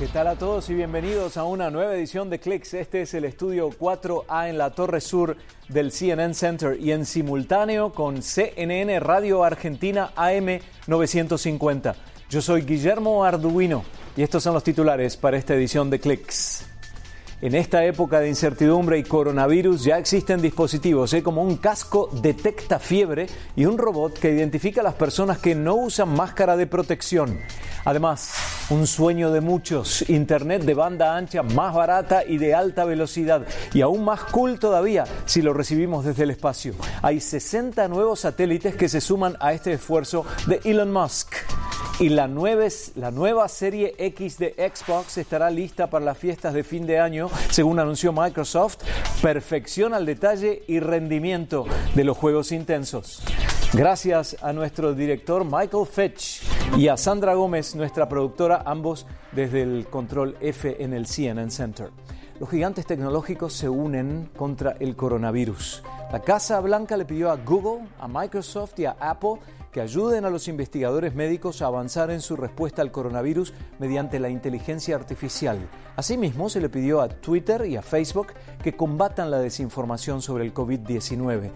¿Qué tal a todos y bienvenidos a una nueva edición de Clicks? Este es el estudio 4A en la Torre Sur del CNN Center y en simultáneo con CNN Radio Argentina AM 950. Yo soy Guillermo Arduino y estos son los titulares para esta edición de Clicks. En esta época de incertidumbre y coronavirus ya existen dispositivos ¿eh? como un casco detecta fiebre y un robot que identifica a las personas que no usan máscara de protección. Además, un sueño de muchos, Internet de banda ancha más barata y de alta velocidad y aún más cool todavía si lo recibimos desde el espacio. Hay 60 nuevos satélites que se suman a este esfuerzo de Elon Musk. Y la nueva, la nueva serie X de Xbox estará lista para las fiestas de fin de año, según anunció Microsoft. Perfección al detalle y rendimiento de los juegos intensos. Gracias a nuestro director Michael Fetch y a Sandra Gómez, nuestra productora, ambos desde el control F en el CNN Center. Los gigantes tecnológicos se unen contra el coronavirus. La Casa Blanca le pidió a Google, a Microsoft y a Apple que ayuden a los investigadores médicos a avanzar en su respuesta al coronavirus mediante la inteligencia artificial. Asimismo, se le pidió a Twitter y a Facebook que combatan la desinformación sobre el COVID-19.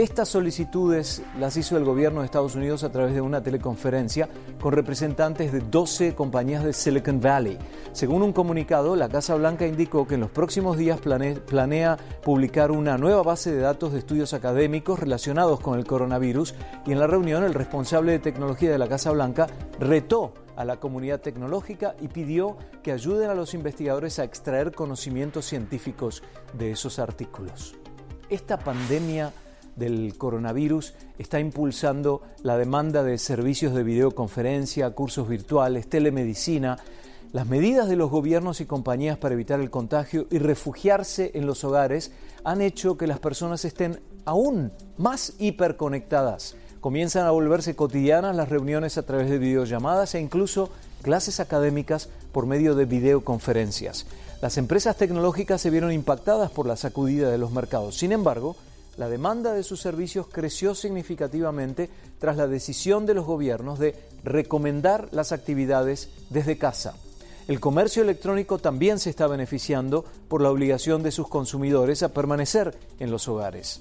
Estas solicitudes las hizo el gobierno de Estados Unidos a través de una teleconferencia con representantes de 12 compañías de Silicon Valley. Según un comunicado, la Casa Blanca indicó que en los próximos días planea publicar una nueva base de datos de estudios académicos relacionados con el coronavirus y en la reunión el responsable de tecnología de la Casa Blanca retó a la comunidad tecnológica y pidió que ayuden a los investigadores a extraer conocimientos científicos de esos artículos. Esta pandemia del coronavirus está impulsando la demanda de servicios de videoconferencia, cursos virtuales, telemedicina, las medidas de los gobiernos y compañías para evitar el contagio y refugiarse en los hogares han hecho que las personas estén aún más hiperconectadas. Comienzan a volverse cotidianas las reuniones a través de videollamadas e incluso clases académicas por medio de videoconferencias. Las empresas tecnológicas se vieron impactadas por la sacudida de los mercados. Sin embargo, la demanda de sus servicios creció significativamente tras la decisión de los gobiernos de recomendar las actividades desde casa. El comercio electrónico también se está beneficiando por la obligación de sus consumidores a permanecer en los hogares.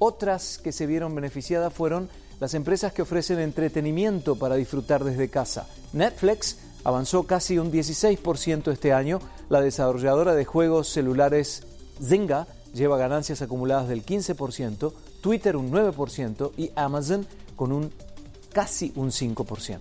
Otras que se vieron beneficiadas fueron las empresas que ofrecen entretenimiento para disfrutar desde casa. Netflix avanzó casi un 16% este año, la desarrolladora de juegos celulares Zynga lleva ganancias acumuladas del 15%, Twitter un 9% y Amazon con un casi un 5%.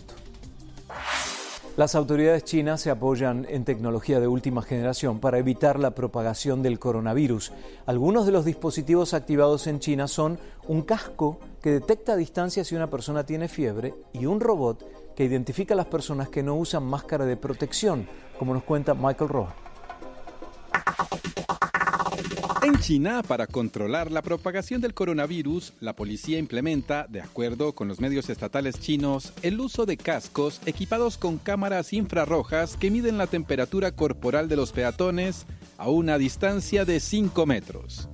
Las autoridades chinas se apoyan en tecnología de última generación para evitar la propagación del coronavirus. Algunos de los dispositivos activados en China son un casco que detecta a distancia si una persona tiene fiebre y un robot que identifica a las personas que no usan máscara de protección, como nos cuenta Michael Roja. En China, para controlar la propagación del coronavirus, la policía implementa, de acuerdo con los medios estatales chinos, el uso de cascos equipados con cámaras infrarrojas que miden la temperatura corporal de los peatones a una distancia de 5 metros.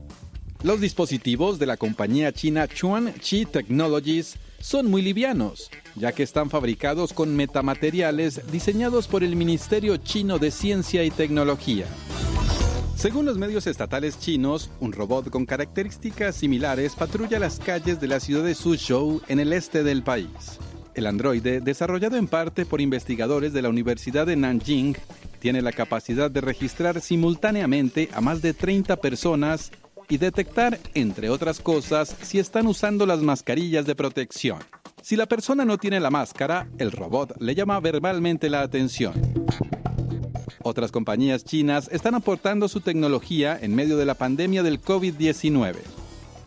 Los dispositivos de la compañía china Chuan Chi Technologies son muy livianos, ya que están fabricados con metamateriales diseñados por el Ministerio Chino de Ciencia y Tecnología. Según los medios estatales chinos, un robot con características similares patrulla las calles de la ciudad de Suzhou en el este del país. El androide, desarrollado en parte por investigadores de la Universidad de Nanjing, tiene la capacidad de registrar simultáneamente a más de 30 personas y detectar, entre otras cosas, si están usando las mascarillas de protección. Si la persona no tiene la máscara, el robot le llama verbalmente la atención. Otras compañías chinas están aportando su tecnología en medio de la pandemia del COVID-19.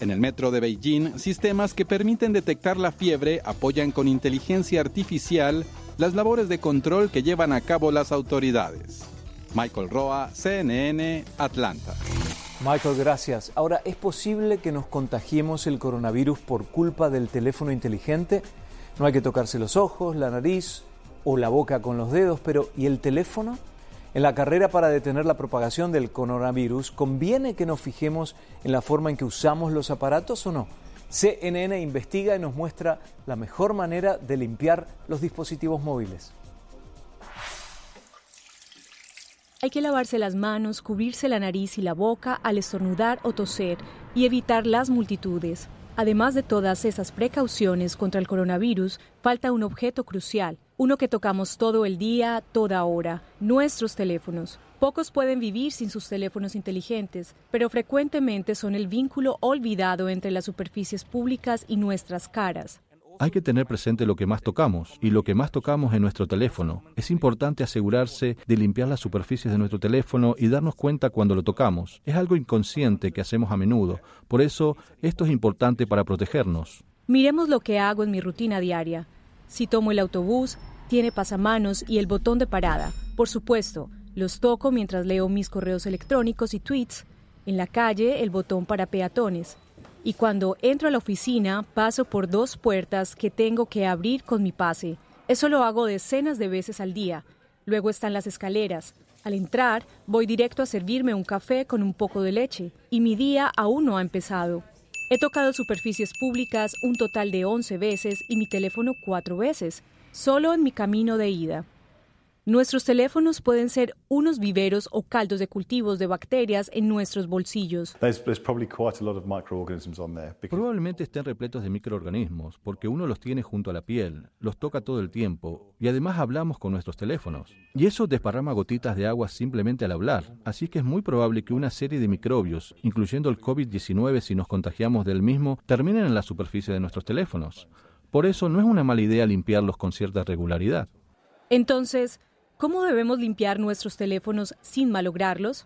En el metro de Beijing, sistemas que permiten detectar la fiebre apoyan con inteligencia artificial las labores de control que llevan a cabo las autoridades. Michael Roa, CNN, Atlanta. Michael, gracias. Ahora, ¿es posible que nos contagiemos el coronavirus por culpa del teléfono inteligente? No hay que tocarse los ojos, la nariz o la boca con los dedos, pero ¿y el teléfono? En la carrera para detener la propagación del coronavirus, ¿conviene que nos fijemos en la forma en que usamos los aparatos o no? CNN investiga y nos muestra la mejor manera de limpiar los dispositivos móviles. Hay que lavarse las manos, cubrirse la nariz y la boca al estornudar o toser y evitar las multitudes. Además de todas esas precauciones contra el coronavirus, falta un objeto crucial, uno que tocamos todo el día, toda hora, nuestros teléfonos. Pocos pueden vivir sin sus teléfonos inteligentes, pero frecuentemente son el vínculo olvidado entre las superficies públicas y nuestras caras. Hay que tener presente lo que más tocamos, y lo que más tocamos es nuestro teléfono. Es importante asegurarse de limpiar las superficies de nuestro teléfono y darnos cuenta cuando lo tocamos. Es algo inconsciente que hacemos a menudo, por eso esto es importante para protegernos. Miremos lo que hago en mi rutina diaria. Si tomo el autobús, tiene pasamanos y el botón de parada. Por supuesto, los toco mientras leo mis correos electrónicos y tweets. En la calle, el botón para peatones y cuando entro a la oficina paso por dos puertas que tengo que abrir con mi pase. Eso lo hago decenas de veces al día. Luego están las escaleras. Al entrar, voy directo a servirme un café con un poco de leche, y mi día aún no ha empezado. He tocado superficies públicas un total de 11 veces y mi teléfono cuatro veces, solo en mi camino de ida. Nuestros teléfonos pueden ser unos viveros o caldos de cultivos de bacterias en nuestros bolsillos. Probablemente estén repletos de microorganismos, porque uno los tiene junto a la piel, los toca todo el tiempo y además hablamos con nuestros teléfonos. Y eso desparrama gotitas de agua simplemente al hablar, así que es muy probable que una serie de microbios, incluyendo el COVID-19 si nos contagiamos del mismo, terminen en la superficie de nuestros teléfonos. Por eso no es una mala idea limpiarlos con cierta regularidad. Entonces, ¿Cómo debemos limpiar nuestros teléfonos sin malograrlos?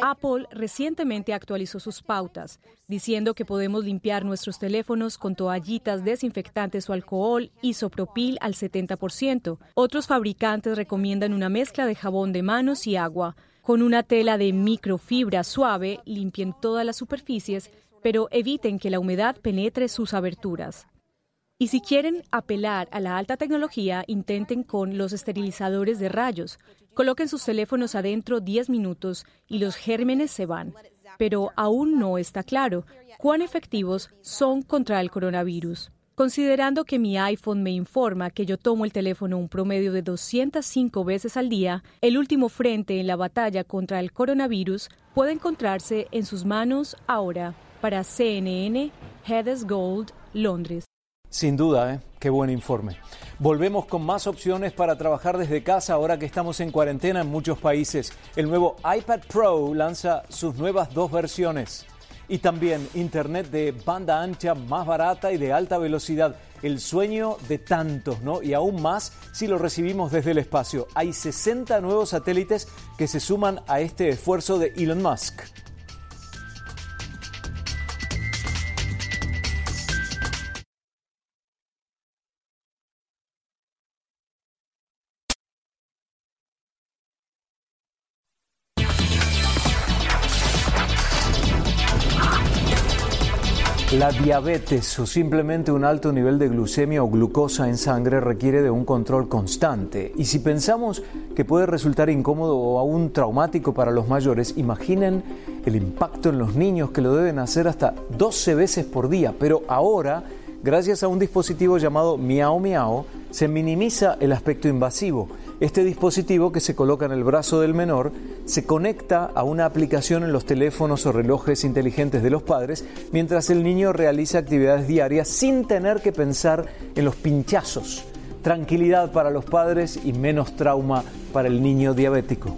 Apple recientemente actualizó sus pautas, diciendo que podemos limpiar nuestros teléfonos con toallitas desinfectantes o alcohol isopropil al 70%. Otros fabricantes recomiendan una mezcla de jabón de manos y agua. Con una tela de microfibra suave, limpien todas las superficies, pero eviten que la humedad penetre sus aberturas. Y si quieren apelar a la alta tecnología, intenten con los esterilizadores de rayos. Coloquen sus teléfonos adentro 10 minutos y los gérmenes se van. Pero aún no está claro cuán efectivos son contra el coronavirus. Considerando que mi iPhone me informa que yo tomo el teléfono un promedio de 205 veces al día, el último frente en la batalla contra el coronavirus puede encontrarse en sus manos ahora. Para CNN, Hedes Gold, Londres. Sin duda, ¿eh? qué buen informe. Volvemos con más opciones para trabajar desde casa ahora que estamos en cuarentena en muchos países. El nuevo iPad Pro lanza sus nuevas dos versiones. Y también Internet de banda ancha más barata y de alta velocidad. El sueño de tantos, ¿no? Y aún más si lo recibimos desde el espacio. Hay 60 nuevos satélites que se suman a este esfuerzo de Elon Musk. La diabetes o simplemente un alto nivel de glucemia o glucosa en sangre requiere de un control constante. Y si pensamos que puede resultar incómodo o aún traumático para los mayores, imaginen el impacto en los niños que lo deben hacer hasta 12 veces por día. Pero ahora, gracias a un dispositivo llamado Miao Miao, se minimiza el aspecto invasivo este dispositivo que se coloca en el brazo del menor se conecta a una aplicación en los teléfonos o relojes inteligentes de los padres mientras el niño realiza actividades diarias sin tener que pensar en los pinchazos. Tranquilidad para los padres y menos trauma para el niño diabético.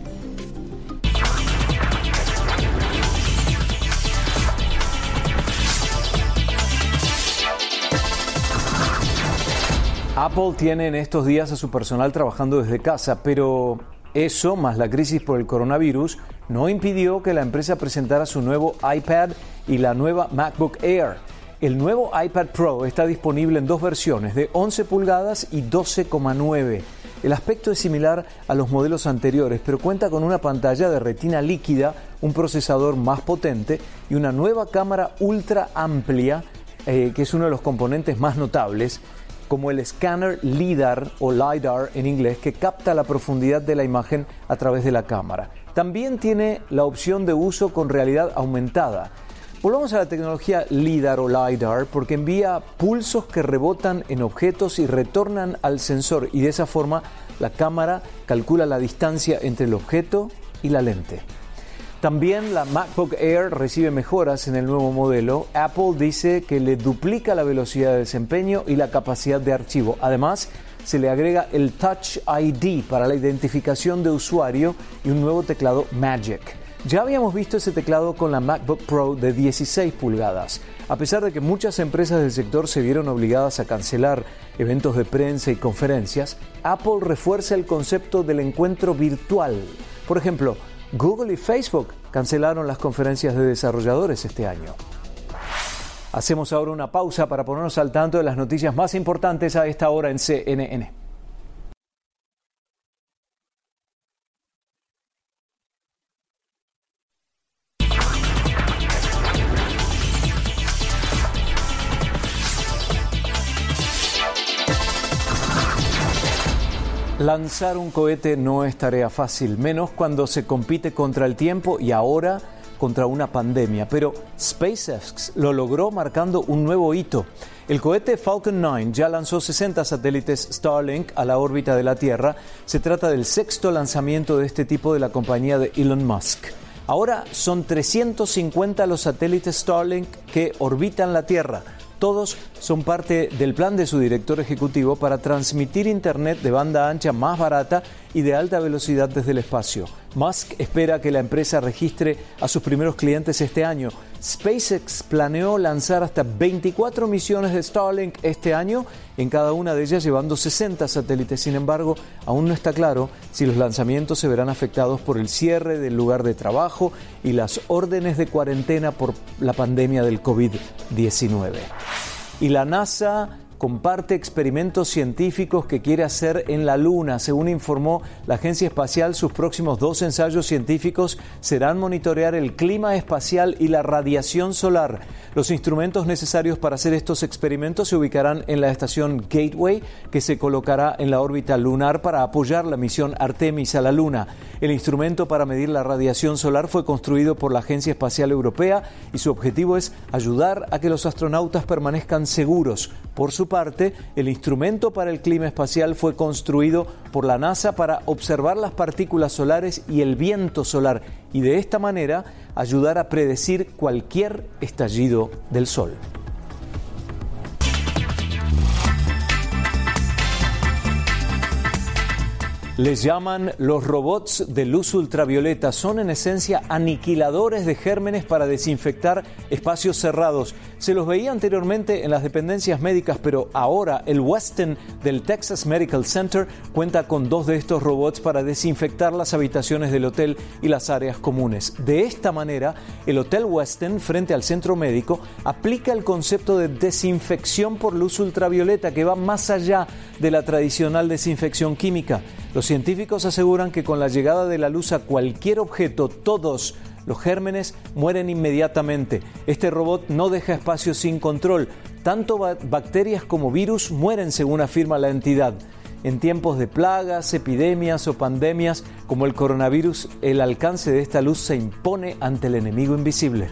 Apple tiene en estos días a su personal trabajando desde casa, pero eso, más la crisis por el coronavirus, no impidió que la empresa presentara su nuevo iPad y la nueva MacBook Air. El nuevo iPad Pro está disponible en dos versiones, de 11 pulgadas y 12,9. El aspecto es similar a los modelos anteriores, pero cuenta con una pantalla de retina líquida, un procesador más potente y una nueva cámara ultra amplia, eh, que es uno de los componentes más notables como el escáner LIDAR o LIDAR en inglés, que capta la profundidad de la imagen a través de la cámara. También tiene la opción de uso con realidad aumentada. Volvamos a la tecnología LIDAR o LIDAR porque envía pulsos que rebotan en objetos y retornan al sensor y de esa forma la cámara calcula la distancia entre el objeto y la lente. También la MacBook Air recibe mejoras en el nuevo modelo. Apple dice que le duplica la velocidad de desempeño y la capacidad de archivo. Además, se le agrega el Touch ID para la identificación de usuario y un nuevo teclado Magic. Ya habíamos visto ese teclado con la MacBook Pro de 16 pulgadas. A pesar de que muchas empresas del sector se vieron obligadas a cancelar eventos de prensa y conferencias, Apple refuerza el concepto del encuentro virtual. Por ejemplo, Google y Facebook cancelaron las conferencias de desarrolladores este año. Hacemos ahora una pausa para ponernos al tanto de las noticias más importantes a esta hora en CNN. Lanzar un cohete no es tarea fácil, menos cuando se compite contra el tiempo y ahora contra una pandemia. Pero SpaceX lo logró marcando un nuevo hito. El cohete Falcon 9 ya lanzó 60 satélites Starlink a la órbita de la Tierra. Se trata del sexto lanzamiento de este tipo de la compañía de Elon Musk. Ahora son 350 los satélites Starlink que orbitan la Tierra todos son parte del plan de su director ejecutivo para transmitir Internet de banda ancha más barata y de alta velocidad desde el espacio. Musk espera que la empresa registre a sus primeros clientes este año. SpaceX planeó lanzar hasta 24 misiones de Starlink este año, en cada una de ellas llevando 60 satélites. Sin embargo, aún no está claro si los lanzamientos se verán afectados por el cierre del lugar de trabajo y las órdenes de cuarentena por la pandemia del COVID-19. Y la NASA comparte experimentos científicos que quiere hacer en la Luna. Según informó la Agencia Espacial, sus próximos dos ensayos científicos serán monitorear el clima espacial y la radiación solar. Los instrumentos necesarios para hacer estos experimentos se ubicarán en la estación Gateway, que se colocará en la órbita lunar para apoyar la misión Artemis a la Luna. El instrumento para medir la radiación solar fue construido por la Agencia Espacial Europea y su objetivo es ayudar a que los astronautas permanezcan seguros. Por su parte, el instrumento para el clima espacial fue construido por la NASA para observar las partículas solares y el viento solar y de esta manera ayudar a predecir cualquier estallido del Sol. Les llaman los robots de luz ultravioleta. Son en esencia aniquiladores de gérmenes para desinfectar espacios cerrados. Se los veía anteriormente en las dependencias médicas, pero ahora el Weston del Texas Medical Center cuenta con dos de estos robots para desinfectar las habitaciones del hotel y las áreas comunes. De esta manera, el Hotel Weston, frente al centro médico, aplica el concepto de desinfección por luz ultravioleta que va más allá de la tradicional desinfección química. Los científicos aseguran que con la llegada de la luz a cualquier objeto, todos los gérmenes mueren inmediatamente. Este robot no deja espacio sin control. Tanto bacterias como virus mueren según afirma la entidad. En tiempos de plagas, epidemias o pandemias como el coronavirus, el alcance de esta luz se impone ante el enemigo invisible.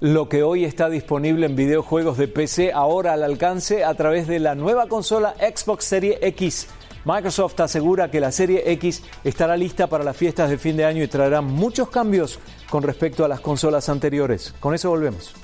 lo que hoy está disponible en videojuegos de PC ahora al alcance a través de la nueva consola Xbox Series X. Microsoft asegura que la Serie X estará lista para las fiestas de fin de año y traerá muchos cambios con respecto a las consolas anteriores. Con eso volvemos.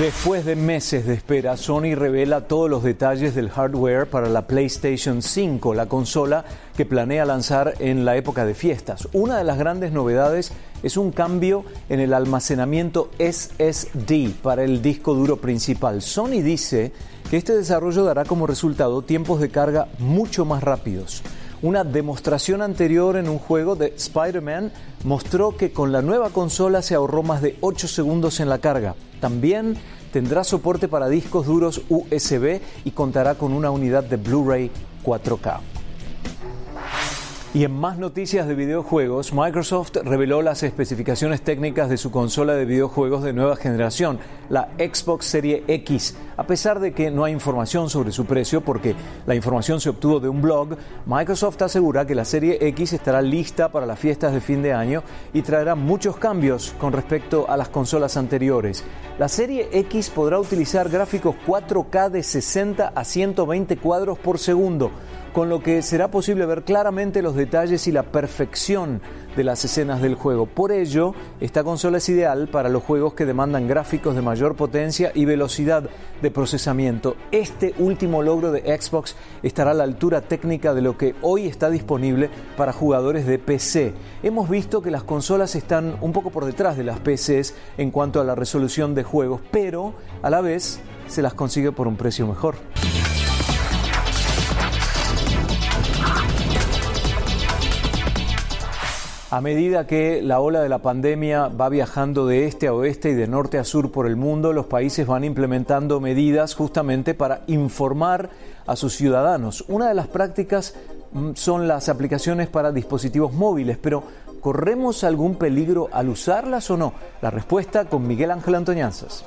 Después de meses de espera, Sony revela todos los detalles del hardware para la PlayStation 5, la consola que planea lanzar en la época de fiestas. Una de las grandes novedades es un cambio en el almacenamiento SSD para el disco duro principal. Sony dice que este desarrollo dará como resultado tiempos de carga mucho más rápidos. Una demostración anterior en un juego de Spider-Man mostró que con la nueva consola se ahorró más de 8 segundos en la carga. También tendrá soporte para discos duros USB y contará con una unidad de Blu-ray 4K. Y en más noticias de videojuegos, Microsoft reveló las especificaciones técnicas de su consola de videojuegos de nueva generación, la Xbox Serie X. A pesar de que no hay información sobre su precio porque la información se obtuvo de un blog, Microsoft asegura que la Serie X estará lista para las fiestas de fin de año y traerá muchos cambios con respecto a las consolas anteriores. La Serie X podrá utilizar gráficos 4K de 60 a 120 cuadros por segundo con lo que será posible ver claramente los detalles y la perfección de las escenas del juego. Por ello, esta consola es ideal para los juegos que demandan gráficos de mayor potencia y velocidad de procesamiento. Este último logro de Xbox estará a la altura técnica de lo que hoy está disponible para jugadores de PC. Hemos visto que las consolas están un poco por detrás de las PCs en cuanto a la resolución de juegos, pero a la vez se las consigue por un precio mejor. A medida que la ola de la pandemia va viajando de este a oeste y de norte a sur por el mundo, los países van implementando medidas justamente para informar a sus ciudadanos. Una de las prácticas mm, son las aplicaciones para dispositivos móviles, pero ¿corremos algún peligro al usarlas o no? La respuesta con Miguel Ángel Antoñanzas.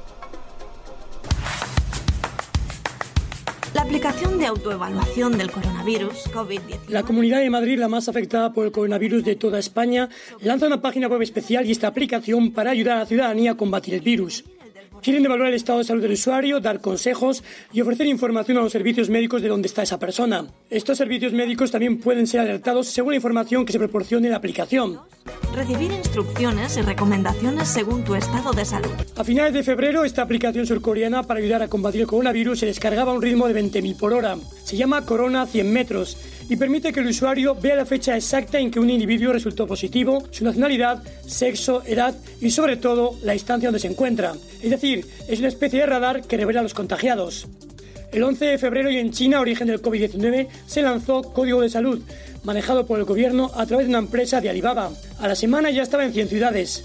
Aplicación de autoevaluación del coronavirus COVID-19. La Comunidad de Madrid, la más afectada por el coronavirus de toda España, lanza una página web especial y esta aplicación para ayudar a la ciudadanía a combatir el virus. Quieren evaluar el estado de salud del usuario, dar consejos y ofrecer información a los servicios médicos de dónde está esa persona. Estos servicios médicos también pueden ser alertados según la información que se proporcione en la aplicación. Recibir instrucciones y recomendaciones según tu estado de salud. A finales de febrero, esta aplicación surcoreana para ayudar a combatir el coronavirus se descargaba a un ritmo de 20.000 por hora. Se llama Corona 100 metros y permite que el usuario vea la fecha exacta en que un individuo resultó positivo, su nacionalidad, sexo, edad y sobre todo la instancia donde se encuentra. Es decir, es una especie de radar que revela a los contagiados. El 11 de febrero y en China, origen del COVID-19, se lanzó Código de Salud, manejado por el gobierno a través de una empresa de Alibaba. A la semana ya estaba en 100 ciudades.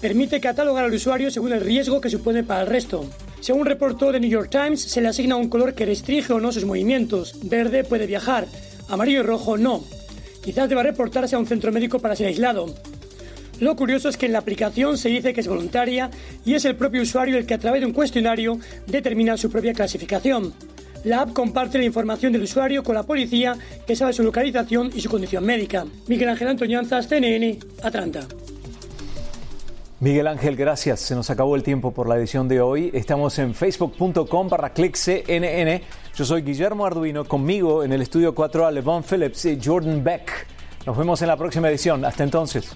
Permite catalogar al usuario según el riesgo que supone para el resto. Según reportó The New York Times, se le asigna un color que restringe o no sus movimientos. Verde puede viajar, amarillo y rojo no. Quizás deba reportarse a un centro médico para ser aislado. Lo curioso es que en la aplicación se dice que es voluntaria y es el propio usuario el que a través de un cuestionario determina su propia clasificación. La app comparte la información del usuario con la policía que sabe su localización y su condición médica. Miguel Ángel Antoñanzas, CNN, Atlanta. Miguel Ángel, gracias. Se nos acabó el tiempo por la edición de hoy. Estamos en facebook.com barra. Yo soy Guillermo Arduino, conmigo en el estudio 4A, Levon Phillips y Jordan Beck. Nos vemos en la próxima edición. Hasta entonces.